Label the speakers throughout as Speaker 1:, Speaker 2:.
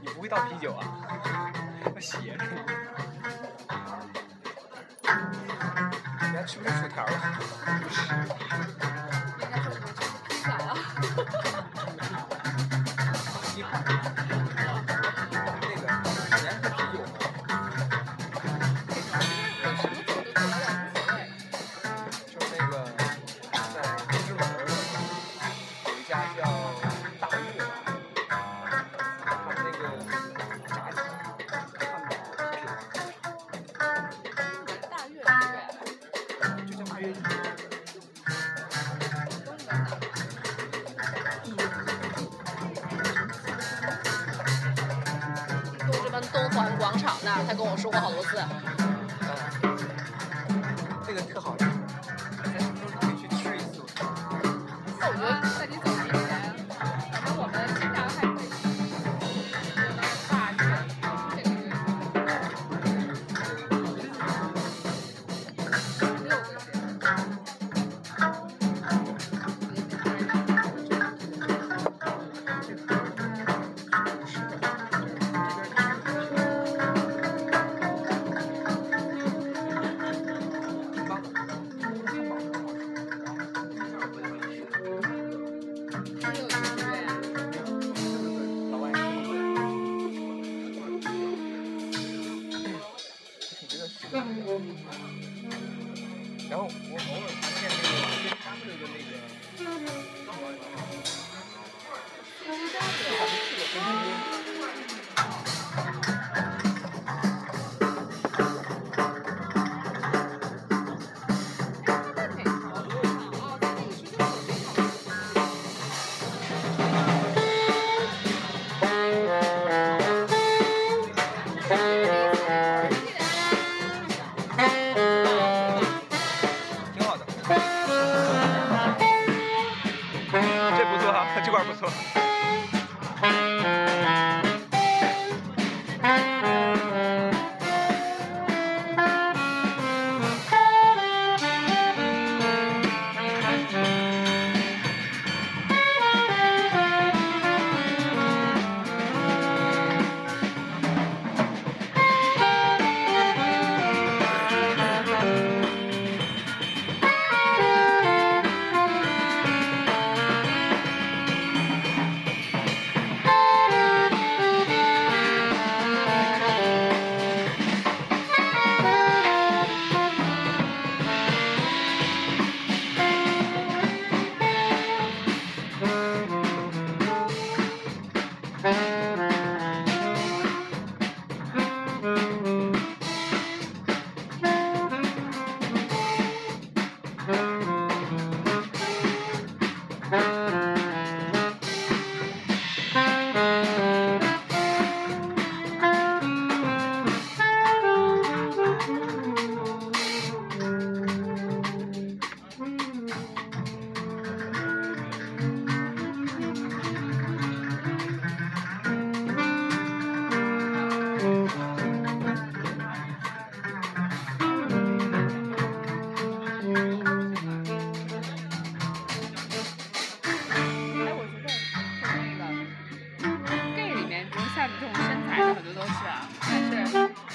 Speaker 1: 你不会倒啤酒啊？要斜着。你还吃不吃薯条
Speaker 2: 了？环广场那，他跟我说过好多次。
Speaker 1: 这个特好吃，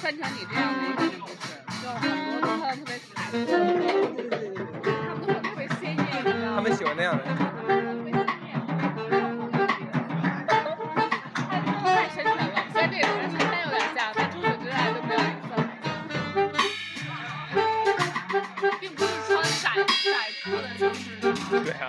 Speaker 2: 穿成你这样的一个就不是，就很多都穿的特别卡通，他们都很特别鲜艳？
Speaker 1: 他们喜欢那样的。
Speaker 2: 太深沉了，虽然这个有点像，但除此之外都没有颜色。并不是穿窄窄裤的，就是
Speaker 1: 对啊。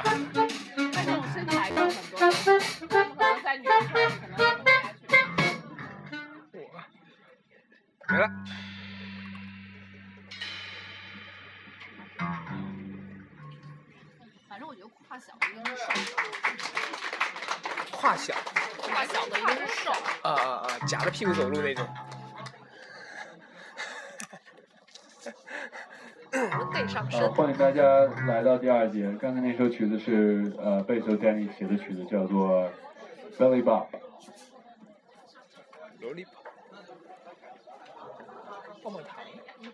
Speaker 1: 夹着屁股走路那种。
Speaker 2: 对上身
Speaker 3: 呃，。欢迎大家来到第二节。刚才那首曲子是呃贝斯手 Danny 写的曲子，叫做《Belly Bob》。
Speaker 1: 萝莉泡，棒棒糖。
Speaker 2: 因为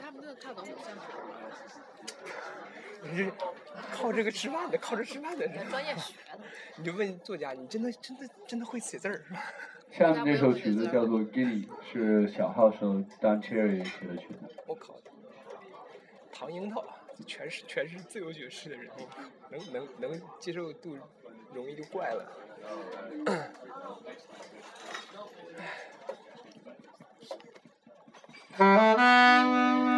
Speaker 2: 他们这个看的很像
Speaker 1: 你是 靠这个吃饭的，靠这吃饭的。
Speaker 2: 专业学的。
Speaker 1: 你就问作家，你真的真的真的会写字儿吧？
Speaker 3: 下面这首曲子叫做《Gilly》，是小号手 Dan Cherry 写的曲子。
Speaker 1: 我靠，唐樱桃，全是全是自由爵士的人，能能能接受度容易就怪了。